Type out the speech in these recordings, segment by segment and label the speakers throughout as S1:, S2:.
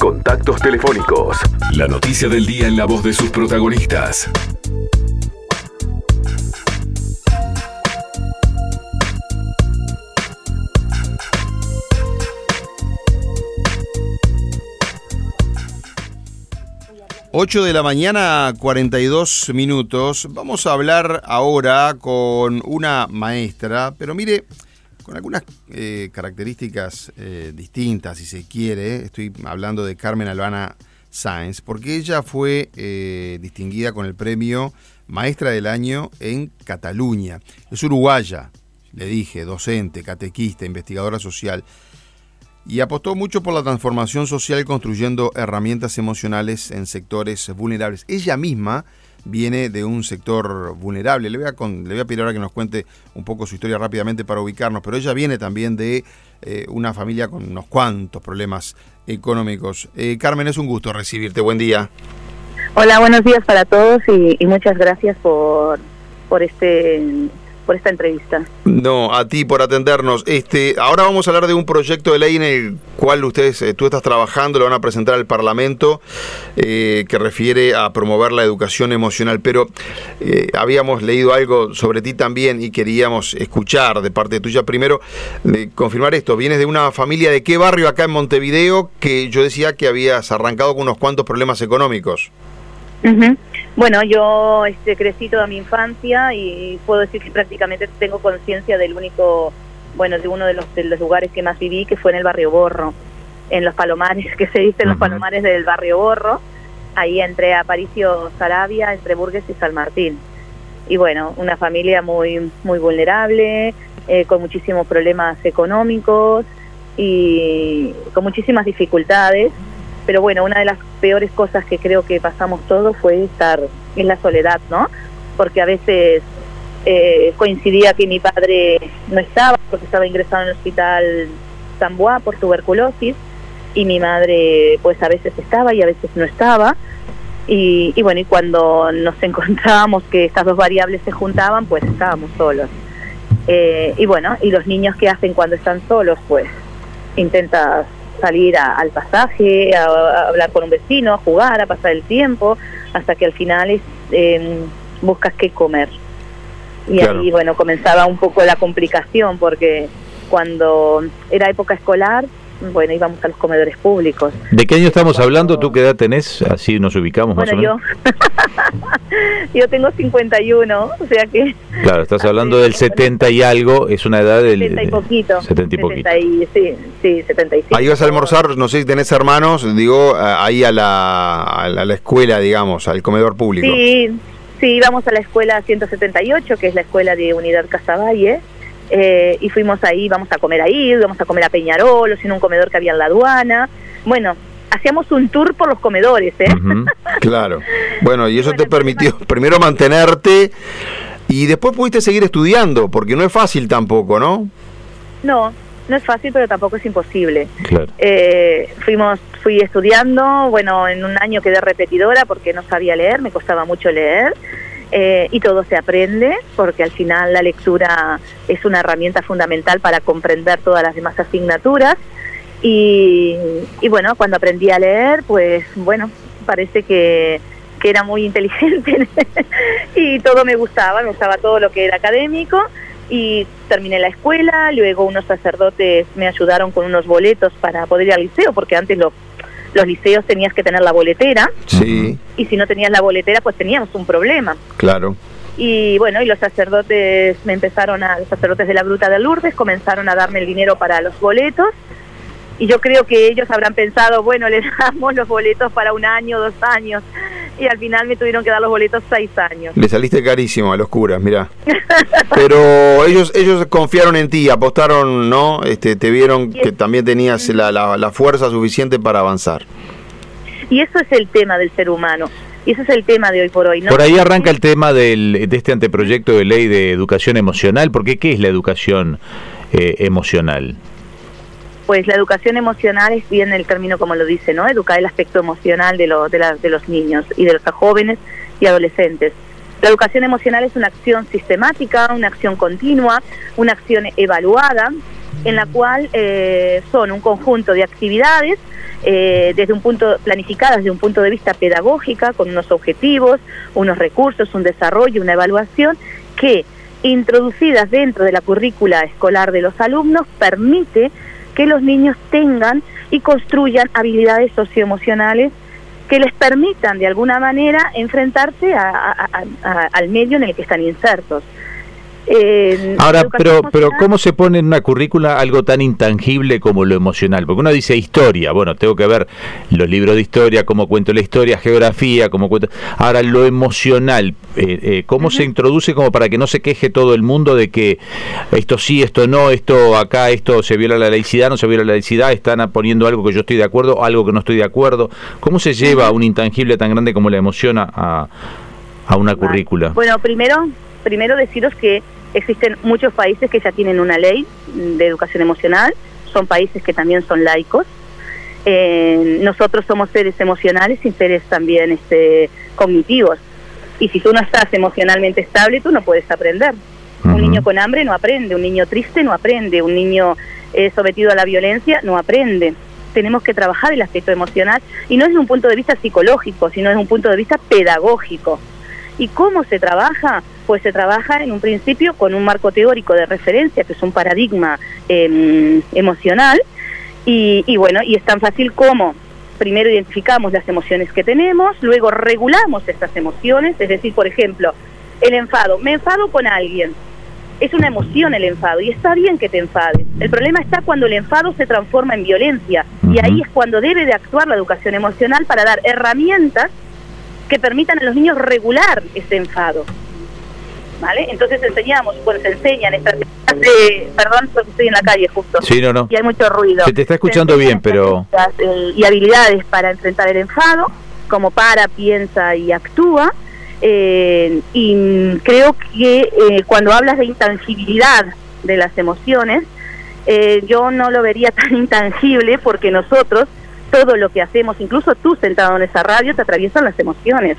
S1: Contactos telefónicos. La noticia del día en la voz de sus protagonistas.
S2: Ocho de la mañana, 42 minutos. Vamos a hablar ahora con una maestra, pero mire, con algunas eh, características eh, distintas, si se quiere. Estoy hablando de Carmen Albana Sáenz, porque ella fue eh, distinguida con el premio Maestra del Año en Cataluña. Es uruguaya, le dije, docente, catequista, investigadora social. Y apostó mucho por la transformación social construyendo herramientas emocionales en sectores vulnerables. Ella misma viene de un sector vulnerable. Le voy, a le voy a pedir ahora que nos cuente un poco su historia rápidamente para ubicarnos, pero ella viene también de eh, una familia con unos cuantos problemas económicos. Eh, Carmen, es un gusto recibirte. Buen día.
S3: Hola, buenos días para todos y, y muchas gracias por, por este por esta entrevista.
S2: No, a ti por atendernos. Este, ahora vamos a hablar de un proyecto de ley en el cual ustedes, eh, tú estás trabajando, lo van a presentar al Parlamento, eh, que refiere a promover la educación emocional. Pero eh, habíamos leído algo sobre ti también y queríamos escuchar de parte tuya primero, de confirmar esto. Vienes de una familia de qué barrio acá en Montevideo que yo decía que habías arrancado con unos cuantos problemas económicos.
S3: Bueno, yo este, crecí toda mi infancia y puedo decir que prácticamente tengo conciencia del único, bueno, de uno de los, de los lugares que más viví, que fue en el barrio Borro, en los Palomares, que se dice en los Palomares del barrio Borro, ahí entre Aparicio Sarabia, entre Burgues y San Martín. Y bueno, una familia muy, muy vulnerable, eh, con muchísimos problemas económicos y con muchísimas dificultades pero bueno, una de las peores cosas que creo que pasamos todos fue estar en la soledad, ¿no? Porque a veces eh, coincidía que mi padre no estaba, porque estaba ingresado en el hospital San por tuberculosis, y mi madre pues a veces estaba y a veces no estaba. Y, bueno, y cuando nos encontrábamos que estas dos variables se juntaban, pues estábamos solos. Eh, y bueno, y los niños que hacen cuando están solos, pues intentas salir al pasaje, a, hablar con un vecino, a jugar, a pasar el tiempo, hasta que al final eh, buscas qué comer. Y ahí, bueno, comenzaba un poco la complicación, porque cuando era época escolar, bueno, íbamos a los comedores públicos.
S2: ¿De qué año estamos hablando? ¿Tú qué edad tenés? Así nos ubicamos más o menos.
S3: Yo, yo tengo 51, o sea que...
S2: Claro, estás hablando del 70 y algo, es una edad del...
S3: 70 y poquito.
S2: 70 y poquito.
S3: sí, sí, 75.
S2: Ahí vas a almorzar, no sé si tenés hermanos, digo, ahí a la, a la escuela, digamos, al comedor público.
S3: Sí, sí, íbamos a la escuela 178, que es la escuela de Unidad Casaballe eh, y fuimos ahí, vamos a comer ahí, vamos a comer a Peñarol, o en un comedor que había en la aduana. Bueno, hacíamos un tour por los comedores, ¿eh?
S2: claro. Bueno, y eso te permitió primero mantenerte y después pudiste seguir estudiando, porque no es fácil tampoco, ¿no?
S3: No, no es fácil, pero tampoco es imposible. Claro. Eh, fuimos, fui estudiando, bueno, en un año quedé repetidora porque no sabía leer, me costaba mucho leer. Eh, y todo se aprende porque al final la lectura es una herramienta fundamental para comprender todas las demás asignaturas. Y, bueno, cuando aprendí a leer, pues bueno, parece que, que era muy inteligente y todo me gustaba, me gustaba todo lo que era académico y terminé la escuela, luego unos sacerdotes me ayudaron con unos boletos para poder ir al liceo porque antes lo los liceos tenías que tener la boletera.
S2: Sí.
S3: Y si no tenías la boletera, pues teníamos un problema.
S2: Claro.
S3: Y bueno, y los sacerdotes me empezaron a, los sacerdotes de la Gruta de Lourdes comenzaron a darme el dinero para los boletos. Y yo creo que ellos habrán pensado, bueno, les damos los boletos para un año, dos años y al final me tuvieron que dar los boletos seis años.
S2: Le saliste carísimo a los curas, mira. Pero ellos ellos confiaron en ti, apostaron, ¿no? Este, te vieron que también tenías la, la, fuerza suficiente para avanzar.
S3: Y eso es el tema del ser humano. Y ese es el tema de hoy por hoy. ¿no?
S2: Por ahí arranca el tema del, de este anteproyecto de ley de educación emocional, porque ¿qué es la educación eh, emocional?
S3: Pues la educación emocional es bien el término como lo dice, ¿no? Educar el aspecto emocional de, de, de los niños y de los jóvenes y adolescentes. La educación emocional es una acción sistemática, una acción continua, una acción evaluada en la cual eh, son un conjunto de actividades eh, desde un punto planificadas desde un punto de vista pedagógica con unos objetivos, unos recursos, un desarrollo, una evaluación que introducidas dentro de la currícula escolar de los alumnos permite que los niños tengan y construyan habilidades socioemocionales que les permitan de alguna manera enfrentarse al medio en el que están insertos.
S4: Ahora, pero, pero ¿cómo se pone en una currícula algo tan intangible como lo emocional? Porque uno dice historia, bueno, tengo que ver los libros de historia, cómo cuento la historia, geografía, cómo cuento... Ahora, lo emocional, eh, eh, ¿cómo se introduce como para que no se queje todo el mundo de que esto sí, esto no, esto acá, esto se viola la laicidad, no se viola la laicidad, están poniendo algo que yo estoy de acuerdo, algo que no estoy de acuerdo? ¿Cómo se lleva un intangible tan grande como la emoción a, a una currícula?
S3: Bueno, primero primero deciros que existen muchos países que ya tienen una ley de educación emocional, son países que también son laicos. Eh, nosotros somos seres emocionales y seres también este, cognitivos. Y si tú no estás emocionalmente estable, tú no puedes aprender. Un niño con hambre no aprende, un niño triste no aprende, un niño eh, sometido a la violencia no aprende. Tenemos que trabajar el aspecto emocional y no desde un punto de vista psicológico, sino desde un punto de vista pedagógico. ¿Y cómo se trabaja? Pues se trabaja en un principio con un marco teórico de referencia, que es un paradigma em, emocional, y, bueno, y es tan fácil como primero identificamos las emociones que tenemos, luego regulamos estas emociones, es decir, por ejemplo, el enfado, me enfado con alguien, es una emoción el enfado y está bien que te enfades. El problema está cuando el enfado se transforma en violencia y ahí es cuando debe de actuar la educación emocional para dar herramientas que permitan a los niños regular ese enfado. ¿Vale? Entonces enseñamos, se enseñan estas perdón porque estoy en la calle justo.
S4: Sí, no, no.
S3: Y hay mucho ruido.
S4: Se te está escuchando bien, pero
S3: eh, y habilidades para enfrentar el enfado, como para, piensa y actúa. Eh, y creo que eh, cuando hablas de intangibilidad de las emociones, yo no lo vería tan intangible porque nosotros todo lo que hacemos, incluso tú sentado en esa radio, te atraviesan las emociones.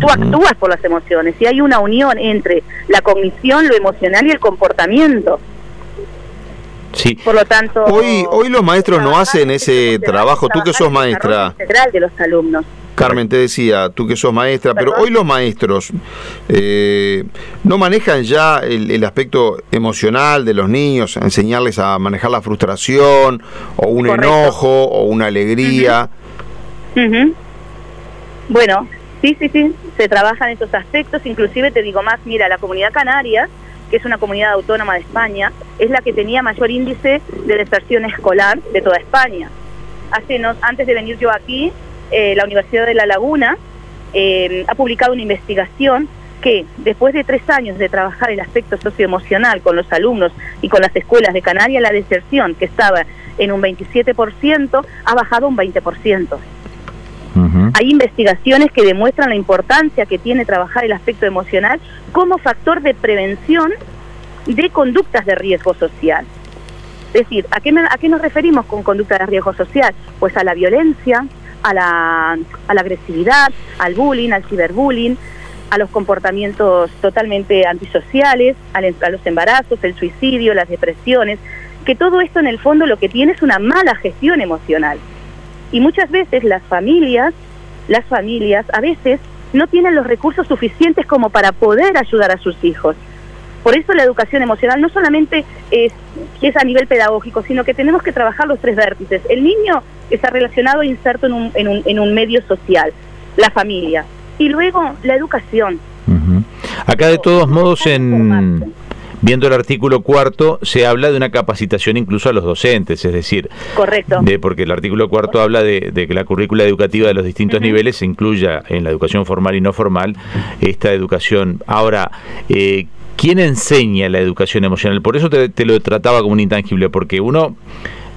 S3: Tú actúas por las emociones y hay una unión entre la cognición, lo emocional y el comportamiento.
S4: Sí.
S3: Por lo tanto,
S2: hoy hoy los maestros no hacen ese trabajo. Tú que sos maestra.
S3: De los alumnos.
S2: Carmen, te decía, tú que sos maestra, pero hoy los maestros eh, no manejan ya el, aspecto emocional de los niños, enseñarles a manejar la frustración o un enojo o una alegría.
S3: Bueno, sí, sí, sí, se trabajan esos aspectos, inclusive te digo más, mira, la comunidad canaria, que es una comunidad autónoma de España, es la que tenía mayor índice de deserción escolar de toda España. Hace no, antes de venir yo aquí, eh, la Universidad de La Laguna eh, ha publicado una investigación que después de tres años de trabajar el aspecto socioemocional con los alumnos y con las escuelas de Canarias, la deserción que estaba en un 27% ha bajado un 20%. Hay investigaciones que demuestran la importancia que tiene trabajar el aspecto emocional como factor de prevención de conductas de riesgo social. Es decir, ¿a qué, ¿a qué nos referimos con conducta de riesgo social? Pues a la violencia, a la, a la agresividad, al bullying, al ciberbullying, a los comportamientos totalmente antisociales, a los embarazos, el suicidio, las depresiones, que todo esto en el fondo lo que tiene es una mala gestión emocional. Y muchas veces las familias, las familias a veces no tienen los recursos suficientes como para poder ayudar a sus hijos. Por eso la educación emocional no solamente es, es a nivel pedagógico, sino que tenemos que trabajar los tres vértices. El niño está relacionado e inserto en un, en un, en un medio social, la familia. Y luego la educación.
S4: Acá de todos modos en viendo el artículo cuarto, se habla de una capacitación incluso a los docentes, es decir,
S3: correcto,
S4: de, porque el artículo cuarto habla de, que la currícula educativa de los distintos niveles se incluya en la educación formal y no formal esta educación. Ahora, eh, ¿quién enseña la educación emocional? Por eso te, te lo trataba como un intangible, porque uno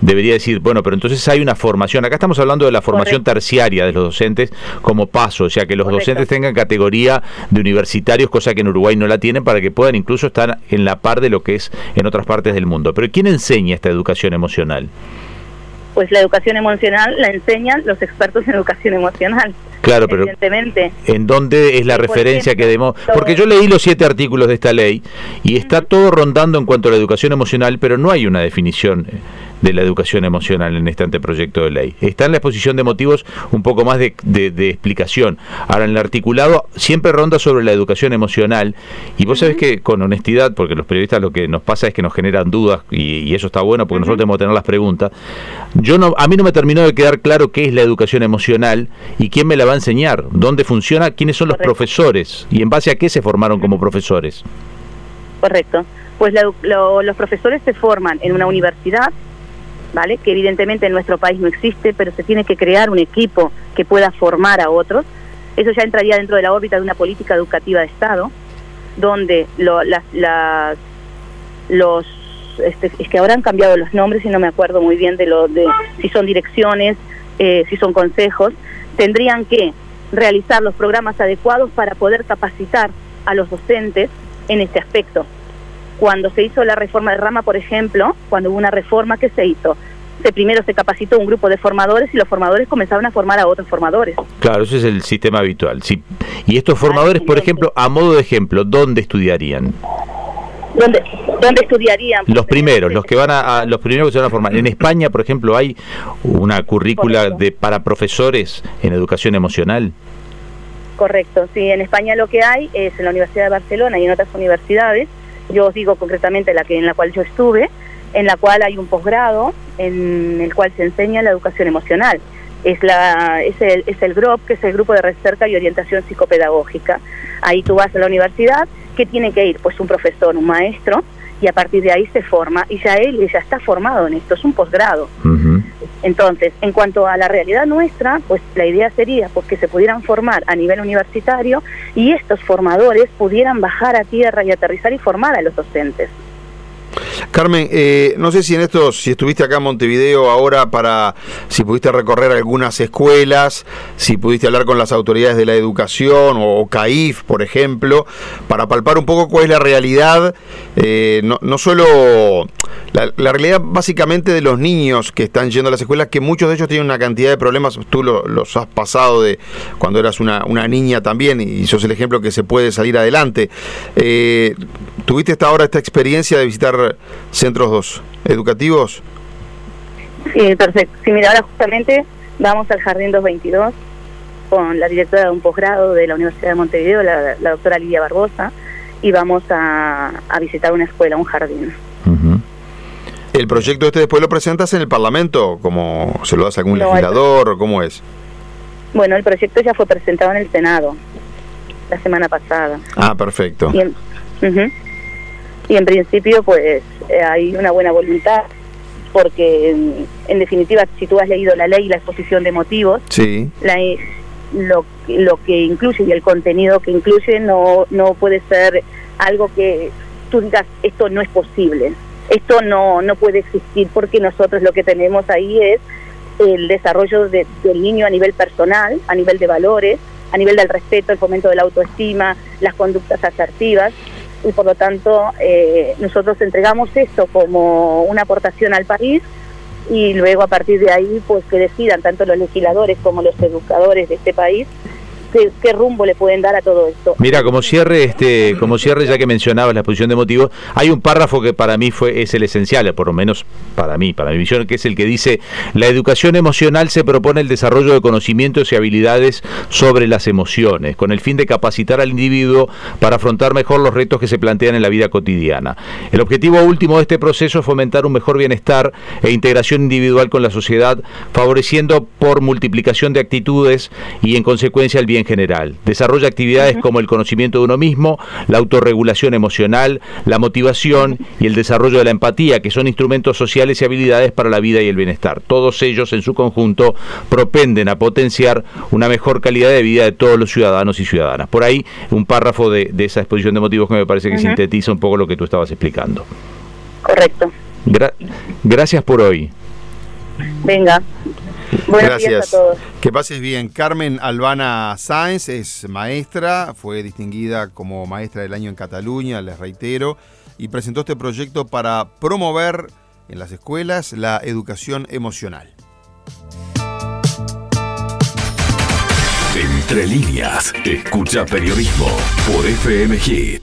S4: debería decir, bueno, pero entonces hay una formación. Acá estamos hablando de la formación terciaria de los docentes como paso, o sea, que los docentes tengan categoría de universitarios, cosa que en Uruguay no la tienen, para que puedan incluso estar en la par de lo que es en otras partes del mundo. Pero ¿quién enseña esta educación emocional?
S3: Pues la educación emocional la enseñan los expertos en educación emocional.
S4: Claro, pero
S3: evidentemente.
S4: ¿en dónde es la
S3: Sí,
S4: referencia que demos? Porque yo leí los siete artículos de esta ley y está todo rondando en cuanto a la educación emocional, pero no hay una definición de la educación emocional en este anteproyecto de ley. Está en la exposición de motivos un poco más de, de- de explicación. Ahora, en el articulado siempre ronda sobre la educación emocional y vos sabés que con honestidad, porque los periodistas lo que nos pasa es que nos generan dudas y, y eso está bueno porque nosotros tenemos que tener las preguntas. Yo no, a mí no me terminó de quedar claro qué es la educación emocional y quién me la va a enseñar, dónde funciona, quiénes son los
S3: Correcto.
S4: profesores y en base a qué se formaron como profesores.
S3: Correcto. Pues la- lo- los profesores se forman en una universidad, ¿vale? Que evidentemente en nuestro país no existe, pero se tiene que crear un equipo que pueda formar a otros. Eso ya entraría dentro de la órbita de una política educativa de Estado, donde lo- las, las- los este, es que ahora han cambiado los nombres y no me acuerdo muy bien de lo de si son direcciones, eh, si son consejos, tendrían que realizar los programas adecuados para poder capacitar a los docentes en este aspecto. Cuando se hizo la reforma de rama, por ejemplo, cuando hubo una reforma, ¿qué se hizo? Se, primero se capacitó un grupo de formadores y los formadores comenzaron a formar a otros formadores.
S4: Claro, ese es el sistema habitual. Sí. Y estos formadores, por ejemplo, a modo de ejemplo, ¿dónde estudiarían?
S3: ¿Dónde, dónde estudiarían?
S4: Los primeros, los que van a, a- los primeros que se van a formar. En España, por ejemplo, hay una currícula
S3: Correcto.
S4: de para profesores en educación emocional.
S3: Correcto, sí, en España lo que hay es en la Universidad de Barcelona y en otras universidades, yo os digo concretamente la que en la cual yo estuve, en la cual hay un posgrado en el cual se enseña la educación emocional. Es la es el es el GROP, que es el grupo de recerca y orientación psicopedagógica. Ahí tú vas a la universidad, ¿qué tiene que ir? Pues un profesor, un maestro, y a partir de ahí se forma y ya él ya está formado en esto, es un posgrado.
S4: Ujú.
S3: Entonces, en cuanto a la realidad nuestra, pues la idea sería pues, que se pudieran formar a nivel universitario y estos formadores pudieran bajar a tierra y aterrizar y formar a los docentes.
S2: Carmen, eh, no sé si en esto, si estuviste acá en Montevideo ahora para, si pudiste recorrer algunas escuelas, si pudiste hablar con las autoridades de la educación o, CAIF, por ejemplo, para palpar un poco cuál es la realidad, eh, no, no solo la, realidad básicamente de los niños que están yendo a las escuelas, que muchos de ellos tienen una cantidad de problemas, tú lo- los has pasado de cuando eras una, una niña también y sos el ejemplo que se puede salir adelante. Eh, ¿Tuviste hasta ahora esta experiencia de visitar centros dos educativos?
S3: Sí, perfecto. Sí, mira, ahora justamente vamos al Jardín 222 con la directora de un posgrado de la Universidad de Montevideo, la, la doctora Lidia Barbosa, y vamos a, a visitar una escuela, un jardín.
S2: ¿El proyecto este después lo presentas en el Parlamento? ¿Como se lo das a algún
S3: No,
S2: legislador? ¿Cómo es?
S3: Bueno, el proyecto ya fue presentado en el Senado la semana pasada.
S2: Ah, perfecto.
S3: Y en, ujú. Y en principio, pues eh, hay una buena voluntad, porque en, en definitiva, si tú has leído la ley y la exposición de motivos,
S2: Sí.
S3: la, lo, lo que incluye y el contenido que incluye no, no puede ser algo que tú digas, esto no es posible, esto no, no puede existir, porque nosotros lo que tenemos ahí es el desarrollo de- del niño a nivel personal, a nivel de valores, a nivel del respeto, el fomento de la autoestima, las conductas asertivas, y por lo tanto eh, nosotros entregamos esto como una aportación al país y luego a partir de ahí pues que decidan tanto los legisladores como los educadores de este país qué, rumbo le pueden dar a todo esto.
S4: Mira, como cierre, este, como cierre, ya que mencionabas la exposición de motivos, hay un párrafo que para mí fue es el esencial, por lo menos para mí, para mi visión, que es el que dice la educación emocional se propone el desarrollo de conocimientos y habilidades sobre las emociones, con el fin de capacitar al individuo para afrontar mejor los retos que se plantean en la vida cotidiana. El objetivo último de este proceso es fomentar un mejor bienestar e integración individual con la sociedad, favoreciendo por multiplicación de actitudes y en consecuencia el bien general. Desarrolla actividades como el conocimiento de uno mismo, la autorregulación emocional, la motivación y el desarrollo de la empatía, que son instrumentos sociales y habilidades para la vida y el bienestar. Todos ellos en su conjunto propenden a potenciar una mejor calidad de vida de todos los ciudadanos y ciudadanas. Por ahí un párrafo de, de esa exposición de motivos que me parece que sintetiza un poco lo que tú estabas explicando.
S3: Correcto.
S4: Gra- gracias por hoy.
S3: Venga. Buenos días a
S2: Gracias.
S3: todos.
S2: Que pases bien. Carmen Albana Sáenz es maestra, fue distinguida como maestra del año en Cataluña, les reitero, y presentó este proyecto para promover en las escuelas la educación emocional.
S1: En Entre líneas, escucha periodismo por FM Hit.